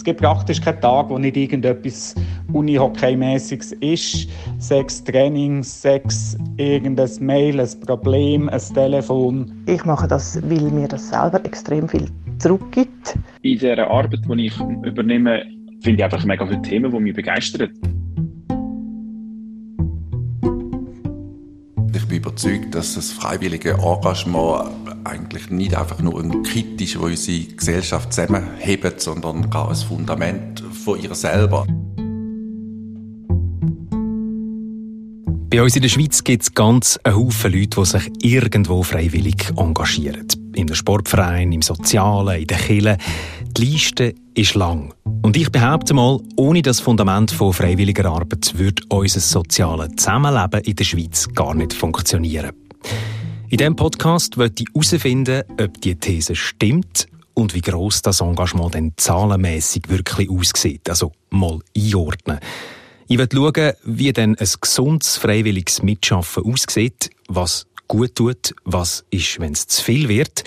Es gibt praktisch keinen Tag, wo nicht irgendetwas Unihockey-mäßiges ist. Sechs Trainings, sechs irgendein Mail, ein Problem, ein Telefon. Ich mache das, weil mir das selber extrem viel zurückgibt. In dieser Arbeit, die ich übernehme, finde ich einfach mega viele Themen, die mich begeistern. Ich bin überzeugt, dass das freiwillige Engagement eigentlich nicht einfach nur ein kritisch, wo unsere Gesellschaft zusammenhebt, sondern auch ein Fundament von ihr selber. Bei uns in der Schweiz gibt es ganz einen Haufen Leute, die sich irgendwo freiwillig engagieren. Im Sportverein, im Sozialen, in der Kirche. Die Liste ist lang. Und ich behaupte mal, ohne das Fundament von freiwilliger Arbeit würde unser soziales Zusammenleben in der Schweiz gar nicht funktionieren. In diesem Podcast wird ich herausfinden, ob die These stimmt und wie gross das Engagement denn zahlenmässig wirklich aussieht. Also mal einordnen. Ich will schauen, wie denn ein gesundes, freiwilliges Mitschaffen aussieht, was gut tut, was ist, wenn es zu viel wird.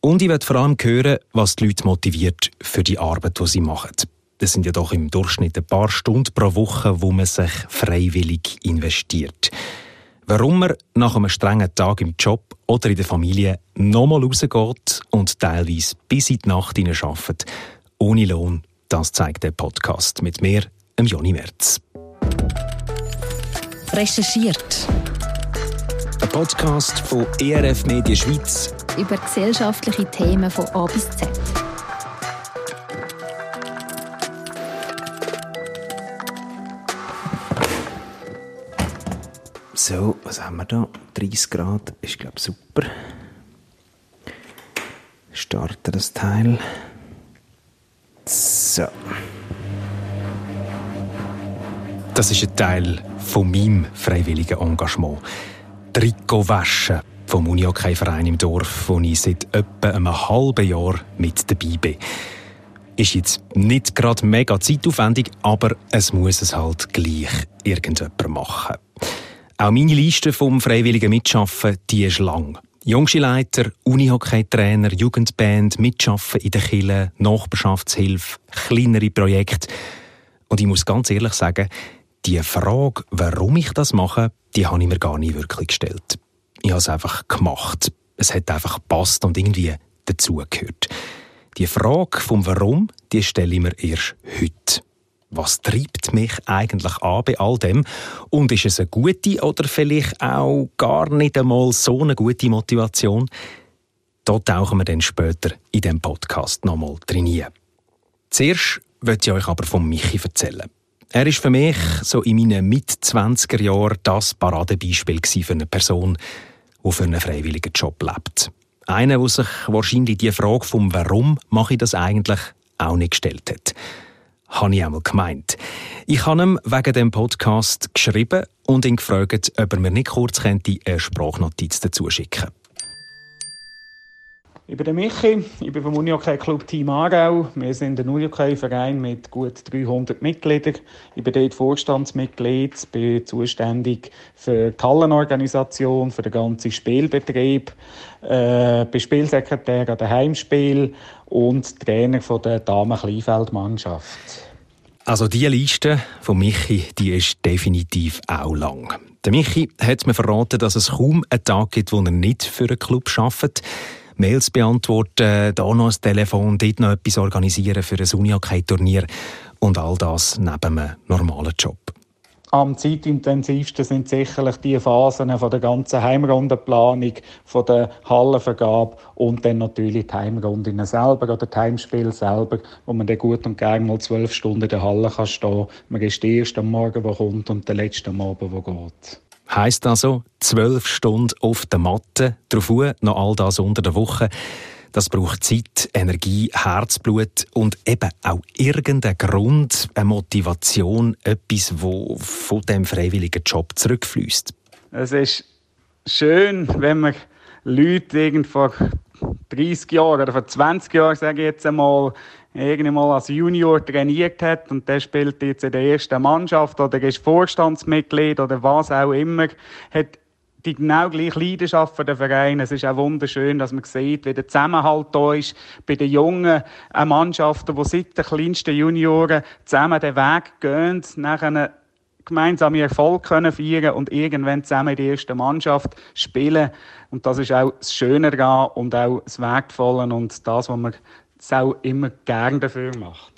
Und ich will vor allem hören, was die Leute motiviert für die Arbeit, die sie machen. Das sind ja doch im Durchschnitt ein paar Stunden pro Woche, wo man sich freiwillig investiert. Warum man nach einem strengen Tag im Job oder in der Familie nochmal rausgeht und teilweise bis in die Nacht arbeitet, ohne Lohn, das zeigt der Podcast mit mir, Joni Merz. Recherchiert. Ein Podcast von ERF Media Schweiz über gesellschaftliche Themen von A bis Z. So, was haben wir da? 30 Grad ist, glaube ich, super. Starten das Teil. So. Das ist ein Teil von meinem freiwilligen Engagement. Trikot waschen vom Unihockey-Verein im Dorf, wo ich seit etwa einem halben Jahr mit dabei bin. Ist jetzt nicht gerade mega zeitaufwendig, aber es muss es halt gleich irgendjemand machen. Auch meine Liste vom freiwilligen Mitschaffen, die ist lang. Jungskileiter, Unihockey-Trainer, Jugendband, Mitschaffen in der Kille, Nachbarschaftshilfe, kleinere Projekte. Und ich muss ganz ehrlich sagen, die Frage, warum ich das mache, die habe ich mir gar nicht wirklich gestellt. Ich habe es einfach gemacht. Es hat einfach gepasst und irgendwie dazugehört. Die Frage vom Warum, die stelle ich mir erst heute. Was treibt mich eigentlich an bei all dem? Und ist es eine gute oder vielleicht auch gar nicht einmal so eine gute Motivation? Da tauchen wir dann später in dem Podcast nochmal drin. Zuerst möchte ich euch aber von Michi erzählen. Er ist für mich so in meinen Mit-20er Jahren das Paradebeispiel für eine Person, die für einen freiwilligen Job lebt. Einer, der sich wahrscheinlich die Frage vom Warum mache ich das eigentlich auch nicht gestellt hat. Habe ich einmal gemeint. Ich habe ihm wegen dem Podcast geschrieben und ihn gefragt, ob er mir nicht kurz eine Sprachnotiz dazu schicken könnte. Ich bin der Michi, ich bin vom Unihockey Club Team Aarau. Wir sind ein Unihockey-Verein mit gut 300 Mitgliedern. Ich bin dort Vorstandsmitglied, bin zuständig für die Hallenorganisation, für den ganzen Spielbetrieb, äh, bin Spielsekretär an den Heimspiel und Trainer von der Damen-Kleinfeld-Mannschaft. Also die Liste von Michi, die ist definitiv auch lang. Der Michi hat mir verraten, dass es kaum einen Tag gibt, wo er nicht für einen Club arbeitet. Mails beantworten, da noch ein Telefon, dort noch etwas organisieren für ein Unihockey-Turnier und all das neben einem normalen Job. Am zeitintensivsten sind sicherlich die Phasen von der ganzen Heimrundenplanung, von der Hallenvergabe und dann natürlich die Heimrunden selber oder das Heimspiel selber, wo man dann gut und gerne mal zwölf Stunden in der Halle kann stehen. Man ist der erste am Morgen, der kommt und der letzte am Abend, der geht. Heißt also, zwölf Stunden auf der Matte, drauf noch all das unter der Woche. Das braucht Zeit, Energie, Herzblut und eben auch irgendeinen Grund, eine Motivation, etwas, wo von dem freiwilligen Job zurückfließt. Es ist schön, wenn man Leute irgend vor 30 Jahren oder vor 20 Jahren, sage ich jetzt einmal, irgendwann als Junior trainiert hat und der spielt jetzt in der ersten Mannschaft oder ist Vorstandsmitglied oder was auch immer, hat die genau gleiche Leidenschaft für den Verein. Es ist auch wunderschön, dass man sieht, wie der Zusammenhalt da ist bei den jungen Mannschaften, die seit den kleinsten Junioren zusammen den Weg gehen, nachher gemeinsame Erfolg können feiern und irgendwann zusammen in der ersten Mannschaft spielen. Und das ist auch das Schöne daran und auch das Wertvolle und das, was man auch immer gern dafür macht.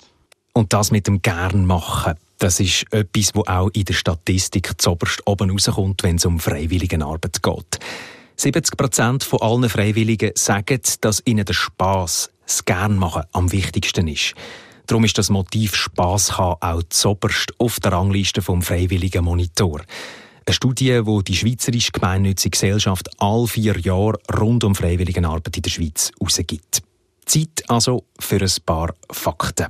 Und das mit dem gern machen, das ist etwas, wo auch in der Statistik zoberst oben rauskommt, wenn es um Freiwilligenarbeit geht. 70 Prozent von allen Freiwilligen sagen, dass ihnen der Spaß, das Gernmachen am wichtigsten ist. Darum ist das Motiv Spaß haben auch zoberst auf der Rangliste vom Freiwilligen Monitor. Eine Studie, die die Schweizerische Gemeinnützige Gesellschaft all vier Jahre rund um Freiwilligenarbeit in der Schweiz herausgibt. Zeit also für ein paar Fakten.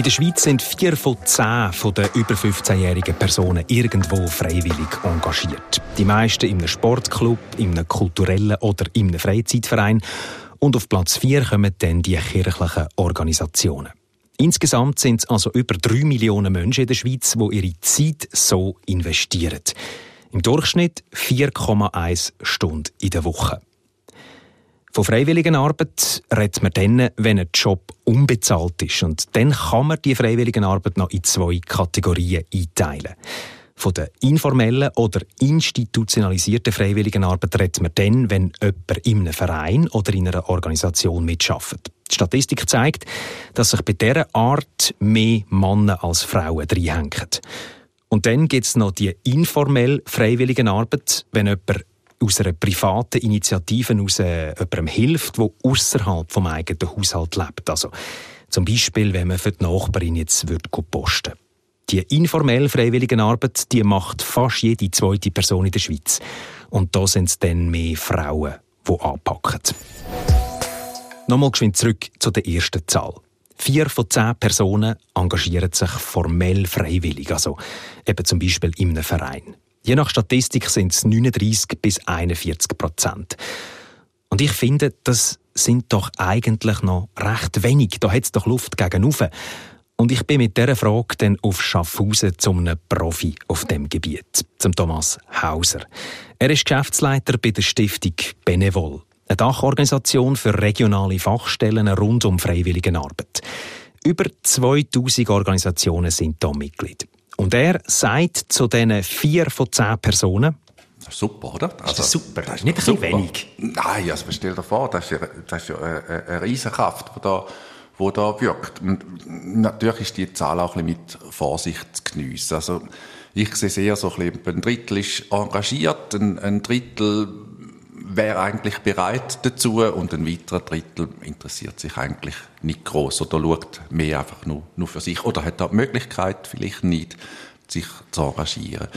In der Schweiz sind vier von zehn von den über 15-jährigen Personen irgendwo freiwillig engagiert. Die meisten in einem Sportclub, in einem kulturellen oder in einem Freizeitverein. Und auf Platz vier kommen dann die kirchlichen Organisationen. Insgesamt sind es also über drei Millionen Menschen in der Schweiz, die ihre Zeit so investieren. Im Durchschnitt 4,1 Stunden in der Woche. Von Freiwilligenarbeit redet man dann, wenn ein Job unbezahlt ist. Und dann kann man die Freiwilligenarbeit noch in zwei Kategorien einteilen. Von der informellen oder institutionalisierten Freiwilligenarbeit redet man dann, wenn jemand in einem Verein oder in einer Organisation mitarbeitet. Die Statistik zeigt, dass sich bei dieser Art mehr Männer als Frauen reinhängen. Und dann gibt es noch die informelle Freiwilligenarbeit, wenn jemand aus einer privaten Initiative aus äh, jemandem hilft, der außerhalb vom eigenen Haushalt lebt. Also zum Beispiel, wenn man für die Nachbarin jetzt würde posten Die informelle Freiwilligenarbeit, die macht fast jede zweite Person in der Schweiz. Und da sind es dann mehr Frauen, die anpacken. Nochmal geschwind zurück zu der ersten Zahl. Vier von zehn Personen engagieren sich formell freiwillig, also eben zum Beispiel in einem Verein. Je nach Statistik sind es 39 bis 41 Prozent. Und ich finde, das sind doch eigentlich noch recht wenig. Da hat es doch Luft gegenüber. Und ich bin mit dieser Frage dann auf Schaffhausen zum Profi auf dem Gebiet, zum Thomas Hauser. Er ist Geschäftsleiter bei der Stiftung Benevol, eine Dachorganisation für regionale Fachstellen rund um Freiwilligenarbeit. Über 2000 Organisationen sind hier Mitglied. Und er sagt zu diesen vier von zehn Personen, Super, oder? Also, das ist super, das ist nicht ein wenig. Nein, also stell dir vor, das ist ja, das ist ja eine, eine Riesenkraft, die da, die da wirkt. Und natürlich ist die Zahl auch ein bisschen mit Vorsicht zu geniessen. Also ich sehe sehr so ein bisschen, ein Drittel ist engagiert, ein, ein Drittel wäre eigentlich bereit dazu und ein weiterer Drittel interessiert sich eigentlich nicht groß oder schaut mehr einfach nur, nur für sich oder hat da die Möglichkeit vielleicht nicht, sich zu engagieren.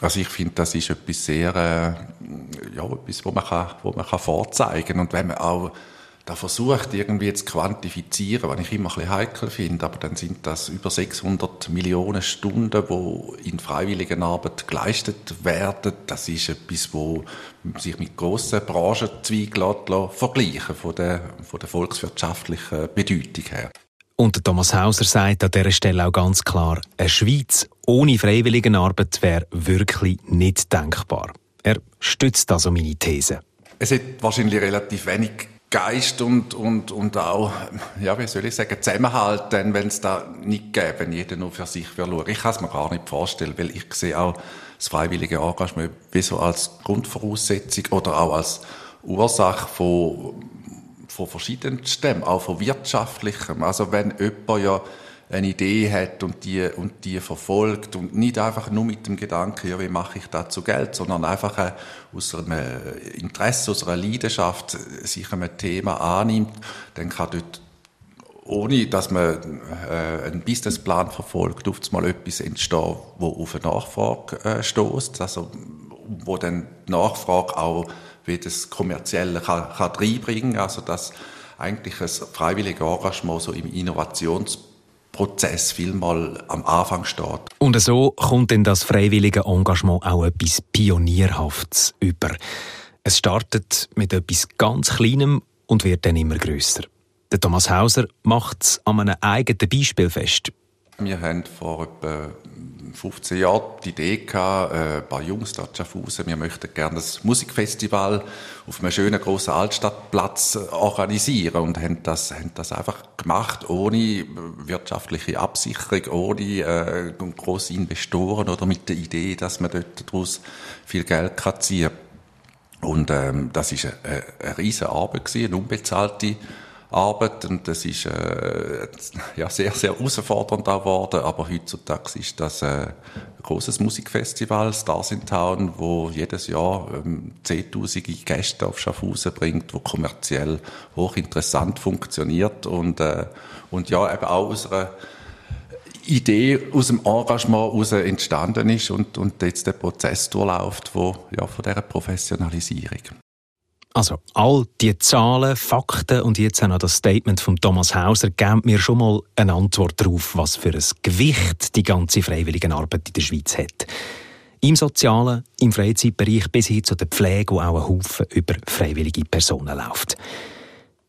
Also ich finde, das ist etwas sehr, äh, ja, etwas, wo man kann, wo man kann vorzeigen und wenn man auch da versucht, irgendwie zu quantifizieren, was ich immer ein bisschen heikel finde, aber dann sind das über 600 Millionen Stunden, wo in Freiwilligenarbeit geleistet werden. Das ist etwas, wo sich mit grossen Branchenzweigen vergleichen von der, von der volkswirtschaftlichen Bedeutung her. Und Thomas Hauser sagt an dieser Stelle auch ganz klar, eine Schweiz ohne Freiwilligenarbeit wäre wirklich nicht denkbar. Er stützt also meine These. Es hat wahrscheinlich relativ wenig Geist und, und, und auch, ja, wie soll ich sagen, Zusammenhalt, wenn es da nicht gäbe, wenn jeder nur für sich schauen Ich kann es mir gar nicht vorstellen, weil ich sehe auch das freiwillige Engagement wie so als Grundvoraussetzung oder auch als Ursache von, von verschiedenen Stämmen, auch von wirtschaftlichem. Also wenn jemand ja eine Idee hat und die, und die verfolgt und nicht einfach nur mit dem Gedanken, ja, wie mache ich dazu Geld, sondern einfach äh, aus einem Interesse, aus einer Leidenschaft sich einem Thema annimmt, dann kann dort ohne dass man äh, einen Businessplan verfolgt, oft mal etwas entstehen, wo auf eine Nachfrage äh, stößt, also wo dann die Nachfrage auch wie das Kommerzielle kann, kann reinbringen, also dass eigentlich ein freiwilliges Engagement so im Innovations Prozess vielmal am Anfang steht. Und so kommt denn das freiwillige Engagement auch etwas Pionierhaftes über. Es startet mit etwas ganz Kleinem und wird dann immer grösser. Der Thomas Hauser macht es an einem eigenen Beispiel fest. Wir haben vor etwa 15 Jahren die Idee gehabt, äh, ein paar Jungs da Schaffhausen, wir möchten gerne das Musikfestival auf einem schönen grossen Altstadtplatz äh, organisieren und haben das, haben das einfach gemacht, ohne wirtschaftliche Absicherung, ohne äh, grosse Investoren oder mit der Idee, dass man dort daraus viel Geld kann ziehen Und ähm, das ist eine, eine riesige Arbeit gewesen, eine unbezahlte Arbeit und das ist äh, ja, sehr, sehr herausfordernd geworden, aber heutzutage ist das äh, ein großes Musikfestival, Stars in Town, wo jedes Jahr ähm, zehntausende Gäste auf Schaffhausen bringt, wo kommerziell hochinteressant funktioniert und, äh, und ja, eben auch aus einer Idee aus dem Engagement heraus entstanden ist und, und jetzt der Prozess durchläuft wo, ja, von dieser Professionalisierung. Also all die Zahlen, Fakten und jetzt auch noch das Statement von Thomas Hauser geben mir schon mal eine Antwort darauf, was für ein Gewicht die ganze freiwillige Arbeit in der Schweiz hat. Im sozialen, im Freizeitbereich bis hin zu der Pflege, wo auch ein Haufen über freiwillige Personen läuft.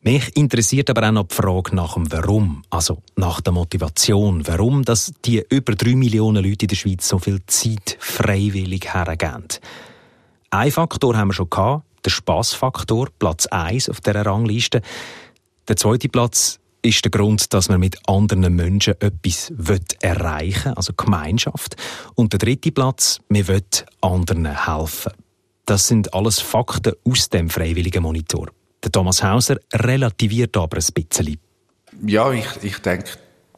Mich interessiert aber auch noch die Frage nach dem Warum, also nach der Motivation. Warum, dass die über drei Millionen Leute in der Schweiz so viel Zeit freiwillig hergeben. Ein Faktor haben wir schon gehabt, der Spaßfaktor, Platz 1 auf dieser Rangliste. Der zweite Platz ist der Grund, dass man mit anderen Menschen etwas erreichen will, also Gemeinschaft. Und der dritte Platz, man will anderen helfen. Das sind alles Fakten aus dem freiwilligen Monitor. Der Thomas Hauser relativiert aber ein bisschen. Ja, ich, ich denke,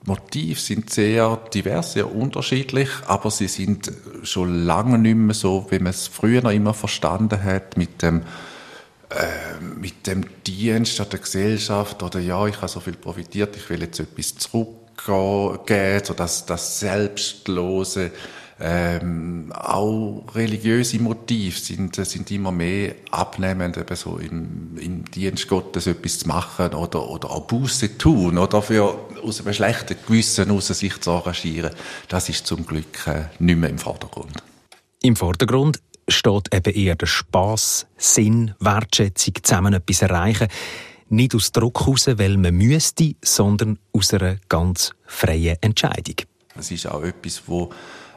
Motive sind sehr divers, sehr unterschiedlich, aber sie sind schon lange nicht mehr so, wie man es früher noch immer verstanden hat, mit dem, äh, mit dem Dienst an der Gesellschaft oder ja, ich habe so viel profitiert, ich will jetzt etwas zurückgeben, so dass das Selbstlose, ähm, auch religiöse Motive sind, sind immer mehr abnehmend, eben so im, im Dienst Gottes etwas zu machen oder, oder auch Buße tun oder für aus einem schlechten Gewissen aus sich zu arrangieren. Das ist zum Glück äh, nicht mehr im Vordergrund. Im Vordergrund steht eben eher der Spaß, Sinn, Wertschätzung, zusammen etwas erreichen. Nicht aus Druck heraus, weil man müsste, sondern aus einer ganz freien Entscheidung. Das ist auch etwas, wo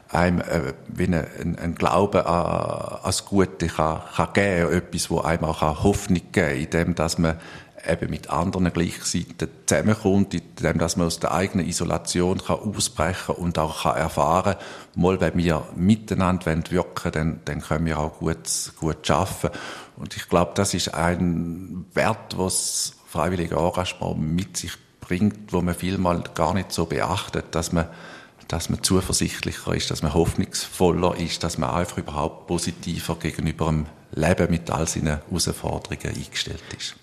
einem äh, wie ein, ein, ein Glaube an, das Gute kann, kann geben, etwas, wo einem auch Hoffnung geben kann, indem dass man eben mit anderen Gleichseiten zusammenkommt, indem dass man aus der eigenen Isolation kann ausbrechen und auch kann erfahren, mal wenn wir miteinander wirken, dann, dann können wir auch gut, gut arbeiten. Und ich glaube, das ist ein Wert, was freiwillige Engagement mit sich bringt, wo man vielmal gar nicht so beachtet, dass man dass man zuversichtlicher ist, dass man hoffnungsvoller ist, dass man einfach überhaupt positiver gegenüber dem Leben mit all seinen Herausforderungen eingestellt ist.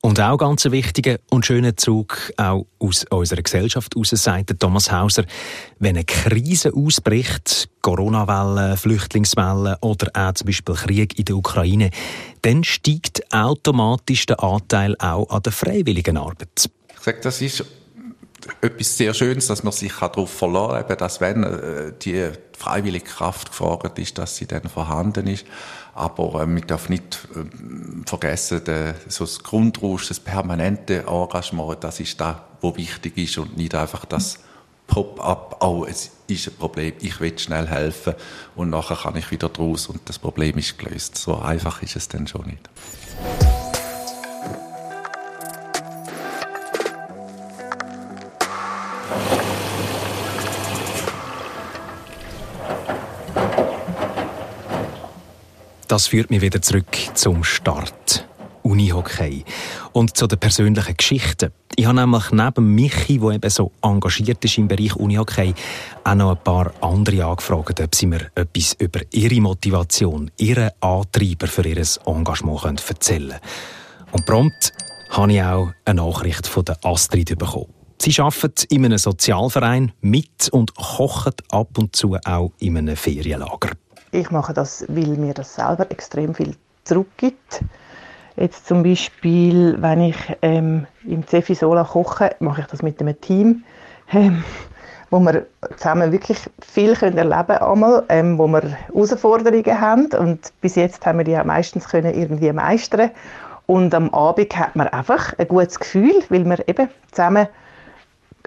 Und auch ganz ein wichtiger und schöner Zug auch aus unserer Gesellschaft heraus, sagt Thomas Hauser, wenn eine Krise ausbricht, Corona-Welle, Flüchtlingswelle oder auch zum Beispiel Krieg in der Ukraine, dann steigt automatisch der Anteil auch an der freiwilligen Arbeit. Ich sage, das ist etwas sehr Schönes, dass man sich darauf verlassen kann, dass wenn äh, die freiwillige Kraft gefragt ist, dass sie dann vorhanden ist. Aber äh, man darf nicht äh, vergessen, der, so das Grundrausch, das permanente Engagement, das ist das, was wichtig ist und nicht einfach das Pop-up, oh, es ist ein Problem, ich will schnell helfen und nachher kann ich wieder draus und das Problem ist gelöst. So einfach ist es dann schon nicht. Das führt mich wieder zurück zum Start. Unihockey. Und zu den persönlichen Geschichten. Ich habe nämlich neben Michi, der eben so engagiert ist im Bereich Unihockey, auch noch ein paar andere angefragt, ob sie mir etwas über ihre Motivation, ihren Antreiber für ihr Engagement erzählen können. Und prompt habe ich auch eine Nachricht von der Astrid bekommen. Sie arbeitet in einem Sozialverein mit und kocht ab und zu auch in einem Ferienlager. Ich mache das, weil mir das selber extrem viel zurückgibt. Jetzt zum Beispiel, wenn ich ähm, im Cefisola koche, mache ich das mit einem Team, ähm, wo wir zusammen wirklich viel können erleben können, ähm, wo wir Herausforderungen haben. Und bis jetzt haben wir die auch meistens können irgendwie meistern. Und am Abend hat man einfach ein gutes Gefühl, weil wir eben zusammen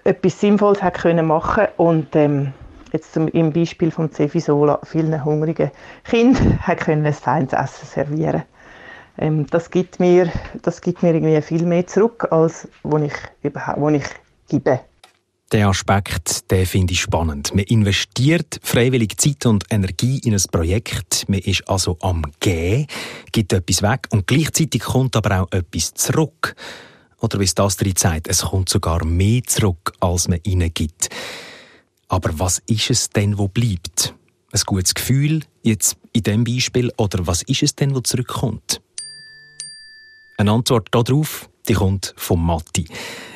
etwas Sinnvolles hat können machen. Und ähm, jetzt im Beispiel vom Cefisola vielen hungrigen Kindern ein feines Essen servieren ähm, das, gibt mir, das gibt mir irgendwie viel mehr zurück, als was ich, wo ich gebe. Der Aspekt, den finde ich spannend. Man investiert freiwillig Zeit und Energie in ein Projekt. Man ist also am Gehen, gibt etwas weg und gleichzeitig kommt aber auch etwas zurück. Oder wie es das drin sagt, es kommt sogar mehr zurück, als man ihnen gibt. Aber was ist es denn, wo bleibt? Ein gutes Gefühl, jetzt in diesem Beispiel, oder was ist es denn, wo zurückkommt? Eine Antwort darauf, die kommt von Matti.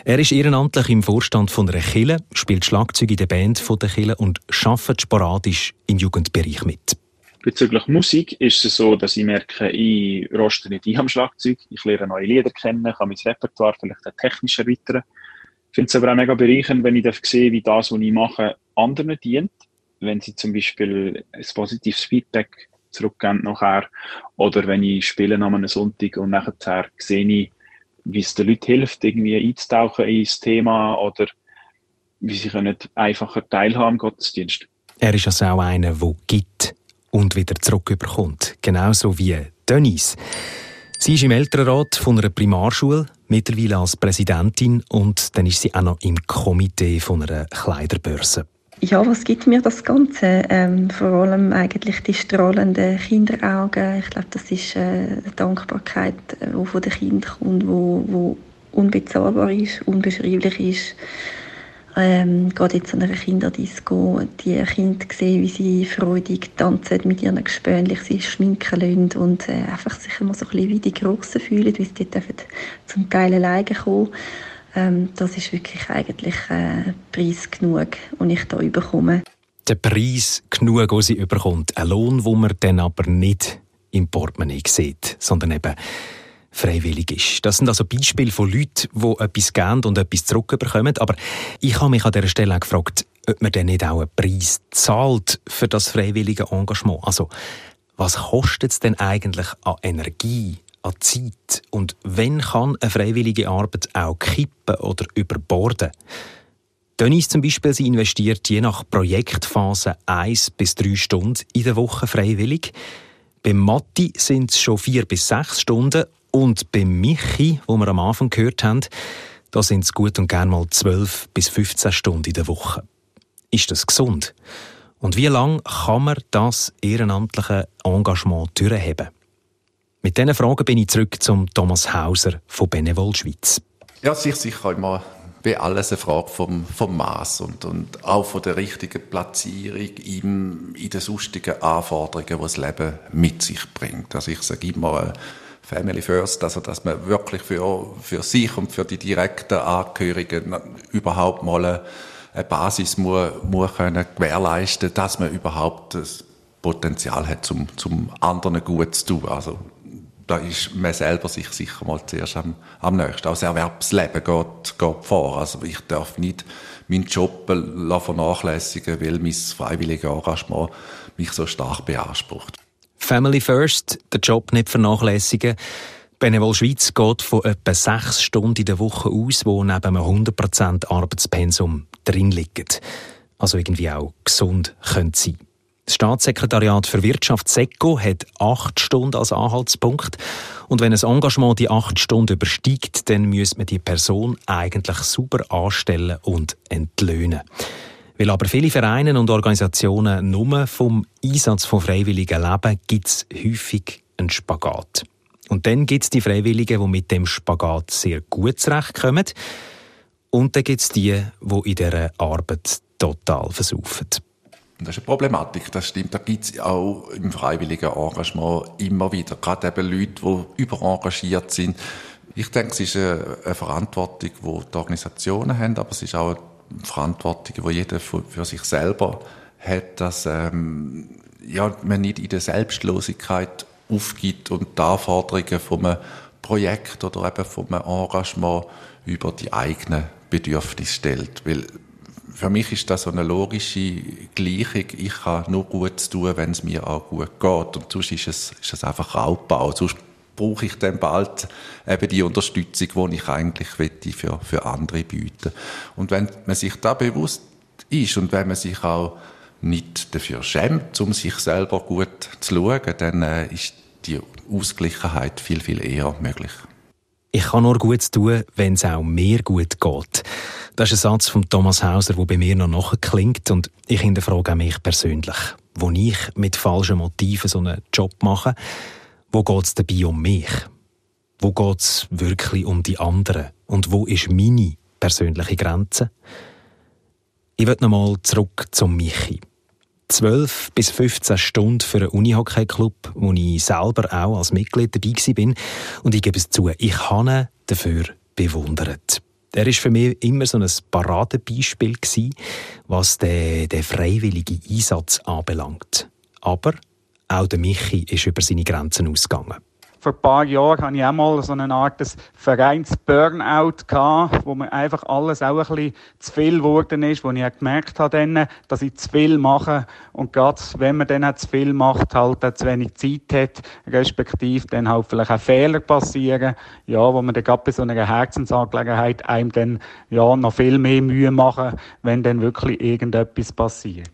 Er ist ehrenamtlich im Vorstand von einer Kille, spielt Schlagzeug in der Band von der Kille und arbeitet sporadisch im Jugendbereich mit. Bezüglich Musik ist es so, dass ich merke, ich roste nicht ein am Schlagzeug. Ich lerne neue Lieder kennen, kann mein Repertoire vielleicht technisch erweitern. Ich finde es aber auch mega bereichernd, wenn ich sehe, wie das, was ich mache, anderen dient. Wenn sie zum Beispiel ein positives Feedback zurückgeben nachher. Oder wenn ich spiele an einem Sonntag und nachher sehe ich, wie es den Leuten hilft, irgendwie einzutauchen ins Thema oder wie sie können einfacher teilhaben am Gottesdienst. Er ist also auch einer, der gibt und wieder zurückbekommt. Genauso wie Denise. Sie ist im Elternrat von einer Primarschule, mittlerweile als Präsidentin und dann ist sie auch noch im Komitee von einer Kleiderbörse. Ja, was gibt mir das Ganze? Ähm, vor allem eigentlich die strahlenden Kinderaugen. Ich glaube, das ist äh, eine Dankbarkeit, die äh, von den Kindern kommt, wo unbezahlbar ist, unbeschreiblich ist. Ähm, gerade jetzt an einer Kinderdisco, die Kinder sehen, wie sie freudig tanzen mit ihren Gespönchen, sie schminken lassen und äh, einfach sich immer so ein bisschen wie die Grossen fühlen, wie sie dort zum Teil alleine kommen ähm, das ist wirklich eigentlich äh, Preis genug, den ich da bekomme. Der Preis genug, den sie überkommt. Ein Lohn, den man dann aber nicht im Portemonnaie sieht, sondern eben freiwillig ist. Das sind also Beispiele von Leuten, die etwas geben und etwas zurückbekommen. Aber ich habe mich an dieser Stelle auch gefragt, ob man denn nicht auch einen Preis zahlt für das freiwillige Engagement. Also, was kostet es denn eigentlich an Energie, an Zeit? Und wenn kann eine freiwillige Arbeit auch kippen oder überborden? Dennis zum Beispiel, sie investiert je nach Projektphase eins bis drei Stunden in der Woche freiwillig. Beim Matti sind es schon vier bis sechs Stunden und beim Michi, wo wir am Anfang gehört haben, da sind es gut und gern mal zwölf bis 15 Stunden in der Woche. Ist das gesund? Und wie lange kann man das ehrenamtliche Engagement durchheben? Mit diesen Fragen bin ich zurück zum Thomas Hauser von Benevol Schweiz. Ja, sich sicher immer wie alles eine Frage vom, vom Maß und, und auch von der richtigen Platzierung in, in den sonstigen Anforderungen, die das Leben mit sich bringt. Also ich sage immer, Family First, also dass man wirklich für, für sich und für die direkten Angehörigen überhaupt mal eine Basis muss, muss können gewährleisten, dass man überhaupt das Potenzial hat, zum, zum anderen gut zu tun. Also da ist man selber sich sicher mal zuerst am, am nächsten. Auch das Erwerbsleben geht, geht vor. Also ich darf nicht meinen Job vernachlässigen, weil mein freiwilliges Engagement mich so stark beansprucht. Family First, den Job nicht vernachlässigen. Benevol Schweiz geht von etwa sechs Stunden in der Woche aus, wo neben einem 100% Arbeitspensum drin liegen. Also irgendwie auch gesund könnte sein. Das Staatssekretariat für Wirtschaft SECO hat acht Stunden als Anhaltspunkt. Und wenn ein Engagement die acht Stunden übersteigt, dann müsste man die Person eigentlich super anstellen und entlöhnen. Weil aber viele Vereine und Organisationen nur vom Einsatz von Freiwilligen leben, gibt es häufig einen Spagat. Und dann gibt es die Freiwilligen, die mit dem Spagat sehr gut zurechtkommen. Und dann gibt es die, die in dieser Arbeit total versaufen. Das ist eine Problematik, das stimmt. Da gibt es auch im freiwilligen Engagement immer wieder, gerade eben Leute, die überengagiert sind. Ich denke, es ist eine, Verantwortung, die die Organisationen haben, aber es ist auch Verantwortung, die jeder für, für sich selber hat, dass ähm, ja, man nicht in der Selbstlosigkeit aufgibt und die Anforderungen von einem Projekt oder eben von einem Engagement über die eigenen Bedürfnisse stellt. Weil für mich ist das so eine logische Gleichung. Ich habe nur Gutes tun, wenn es mir auch gut geht. Und sonst ist es, ist es einfach Raubbau. Sonst brauche ich dann bald eben die Unterstützung, die ich eigentlich für, für andere bieten Und wenn man sich da bewusst ist und wenn man sich auch nicht dafür schämt, um sich selber gut zu schauen, dann äh, ist die Ausgleichheit viel, viel eher möglich. Ich kann nur gut tun, wenn es auch mir gut geht. Das ist ein Satz von Thomas Hauser, der bei mir noch nachklingt und ich hinterfrage auch mich persönlich. Wo ich mit falschen Motiven so einen Job mache, wo geht es dabei um mich? Wo geht es wirklich um die anderen? Und wo ist meine persönliche Grenze? Ich will nochmal zurück zum Michi. 12 bis 15 Stunden für einen Unihockey-Club, wo ich selber auch als Mitglied dabei war. Und ich gebe es zu, ich habe ihn dafür bewundert. Er war für mich immer so ein Paradebeispiel was den, den freiwilligen Einsatz anbelangt. Aber auch der Michi ist über seine Grenzen ausgegangen vor ein paar Jahren hatte ich auch mal so eine Art Vereins-Burnout wo mir einfach alles auch ein bisschen zu viel geworden ist, wo ich gemerkt habe, dass ich zu viel mache und gerade wenn man dann zu viel macht, halt auch zu wenig Zeit hat, respektive dann halt vielleicht auch Fehler passieren, ja, wo man dann gerade bei so einer Herzensangelegenheit einem dann ja noch viel mehr Mühe machen, wenn dann wirklich irgendetwas passiert.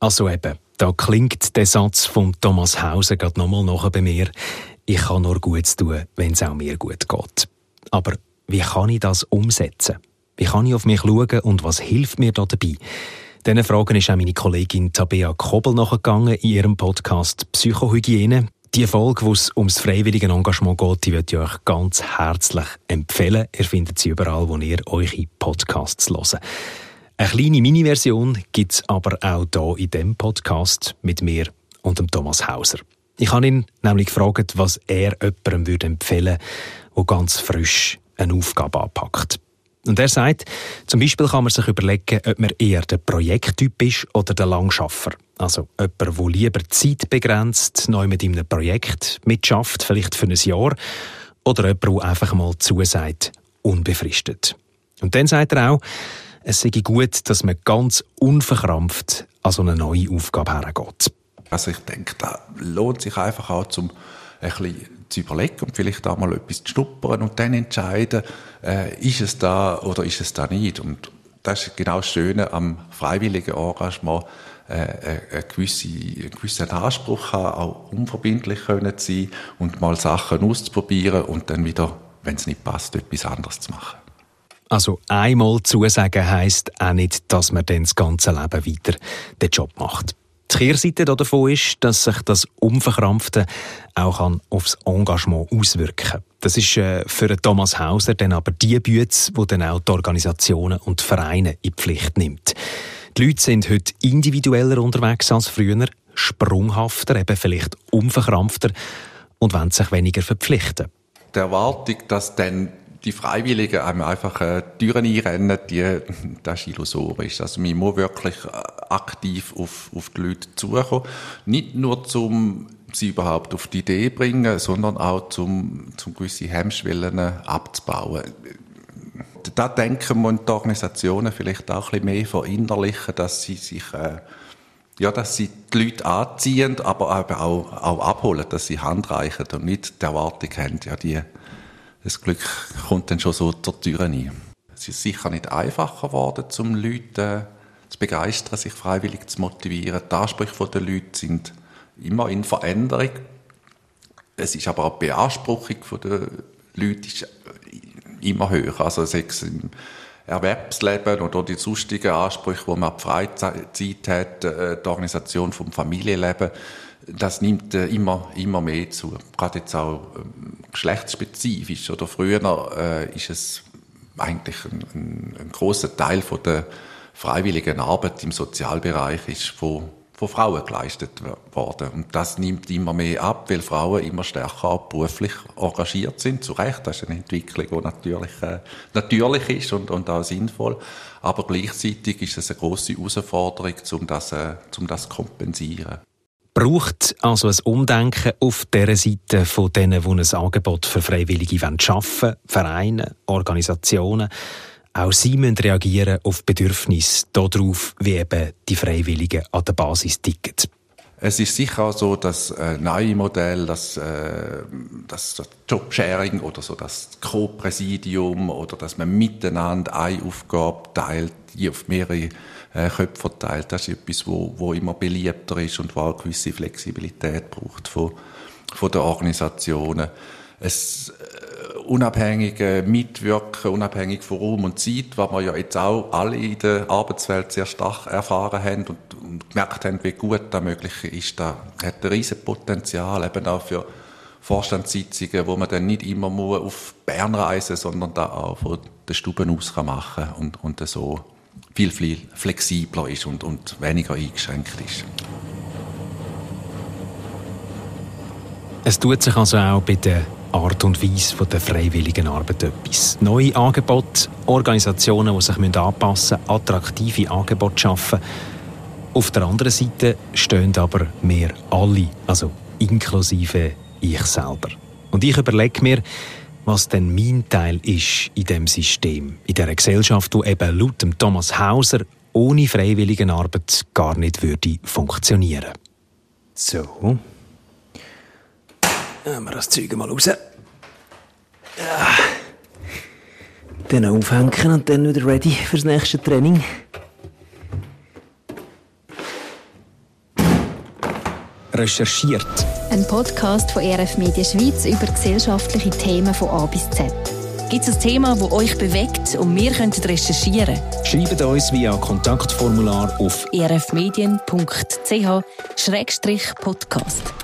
Also eben, da klingt der Satz von Thomas Hauser gerade nochmal nach bei mir ich kann nur Gutes tun, wenn es auch mir gut geht. Aber wie kann ich das umsetzen? Wie kann ich auf mich schauen und was hilft mir da dabei? Diesen Fragen ist auch meine Kollegin Tabea Kobel nachgegangen in ihrem Podcast Psychohygiene. Die Folge, wo es ums freiwillige Engagement geht, die würde ich euch ganz herzlich empfehlen. Ihr findet sie überall, wo ihr eure Podcasts hört. Eine kleine Mini-Version gibt es aber auch hier in diesem Podcast mit mir und dem Thomas Hauser. Ich habe ihn nämlich gefragt, was er jemandem würde empfehlen würde, der ganz frisch eine Aufgabe anpackt. Und er sagt, zum Beispiel kann man sich überlegen, ob man eher der Projekttyp ist oder der Langschaffer. Also jemand, der lieber zeitbegrenzt neu mit einem Projekt mitschafft, vielleicht für ein Jahr, oder jemand, der einfach mal zusagt, unbefristet. Und dann sagt er auch, es sei gut, dass man ganz unverkrampft an so eine neue Aufgabe hergeht. Also ich denke, da lohnt sich einfach auch, zum ein bisschen zu überlegen und vielleicht auch mal etwas zu schnuppern und dann entscheiden, äh, ist es da oder ist es da nicht. Und das ist genau das Schöne am freiwilligen Engagement, äh, äh einen, gewissen, gewissen Anspruch haben, auch unverbindlich können sein und mal Sachen auszuprobieren und dann wieder, wenn es nicht passt, etwas anderes zu machen. Also einmal zusagen heisst auch nicht, dass man dann das ganze Leben weiter den Job macht. Die Kehrseite davon ist, dass sich das Unverkrampfte auch aufs Engagement auswirken kann. Das ist äh, für Thomas Hauser dann aber die Bühne, die dann auch die Organisationen und Vereine in die Pflicht nimmt. Die Leute sind heute individueller unterwegs als früher, sprunghafter, eben vielleicht unverkrampfter und wollen sich weniger verpflichten. Die Erwartung, dass dann die Freiwilligen einem einfach äh, Türen einrennen, die, das ist illusorisch. Also man muss wirklich äh, aktiv auf, auf die Leute zukommen. Nicht nur zum sie überhaupt auf die Idee bringen, sondern auch zum, zum gewisse Hemmschwellen abzubauen. Da denken wir die Organisationen vielleicht auch ein bisschen mehr verinnerlichen, dass sie sich, äh, ja, dass sie die Leute anziehen, aber auch, auch abholen, dass sie Hand reichen und nicht die Erwartung haben, ja, die, das Glück kommt dann schon so zur Tür rein. Es ist sicher nicht einfacher geworden, um Leute zu begeistern, sich freiwillig zu motivieren. Die Ansprüche der Leute sind immer in Veränderung. Es ist aber auch die Beanspruchung der Leute ist immer höher. Also sechs im Erwerbsleben oder die sonstigen Ansprüche, die man an die Freizeit hat, äh, die Organisation vom Familienleben, das nimmt äh, immer, immer mehr zu. Gerade jetzt auch ähm, geschlechtsspezifisch. Oder früher äh, ist es eigentlich ein, ein, ein großer Teil von der freiwilligen Arbeit im Sozialbereich ist von, von Frauen geleistet worden. Und das nimmt immer mehr ab, weil Frauen immer stärker beruflich engagiert sind. Zu Recht, das ist eine Entwicklung, die natürlich, äh, natürlich ist und, und auch sinnvoll. Aber gleichzeitig ist es eine große Herausforderung, um das, äh, um das zu kompensieren braucht also ein Umdenken auf der Seite von denen, die ein Angebot für Freiwillige schaffen wollen, Vereine, Organisationen. Auch sie müssen reagieren auf Bedürfnisse darauf, wie eben die Freiwilligen an der Basis ticken. Es ist sicher auch so, dass äh, neue Modell, das, äh, das Jobsharing oder so das Co-Präsidium oder dass man miteinander eine Aufgabe teilt, die auf mehrere äh, Köpfe verteilt. Das ist etwas, wo, wo immer beliebter ist und wo auch gewisse Flexibilität braucht von, von den Organisationen. Es, äh, unabhängige Mitwirken, unabhängig von Raum und Zeit, was wir ja jetzt auch alle in der Arbeitswelt sehr stark erfahren haben und, und gemerkt haben, wie gut das möglich ist, da hat ein riesen Potenzial eben auch für Vorstandssitzungen, wo man dann nicht immer muss auf Bern reisen sondern da auch von den Stuben aus kann machen und, und so viel, viel flexibler ist und, und weniger eingeschränkt ist. Es tut sich also auch bei der Art und Weise der freiwilligen Arbeit etwas. Neue Angebote, Organisationen, die sich anpassen müssen, attraktive Angebote schaffen. Auf der anderen Seite stehen aber wir alle, also inklusive ich selber. Und ich überlege mir, was denn mein Teil ist in dem System, in der Gesellschaft, wo eben laut Thomas Hauser ohne freiwillige Arbeit gar nicht würde funktionieren. So. Nehmen wir das Zeug mal raus. Ja. Dann aufhängen und dann wieder ready fürs nächste Training. Recherchiert. Ein Podcast von RF Media Schweiz über gesellschaftliche Themen von A bis Z. Gibt es ein Thema, das euch bewegt und wir könnten recherchieren? Schreibt uns via Kontaktformular auf rfmedien.ch-podcast.